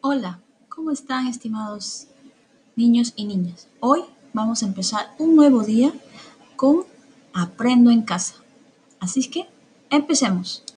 Hola, ¿cómo están estimados niños y niñas? Hoy vamos a empezar un nuevo día con Aprendo en casa. Así que empecemos.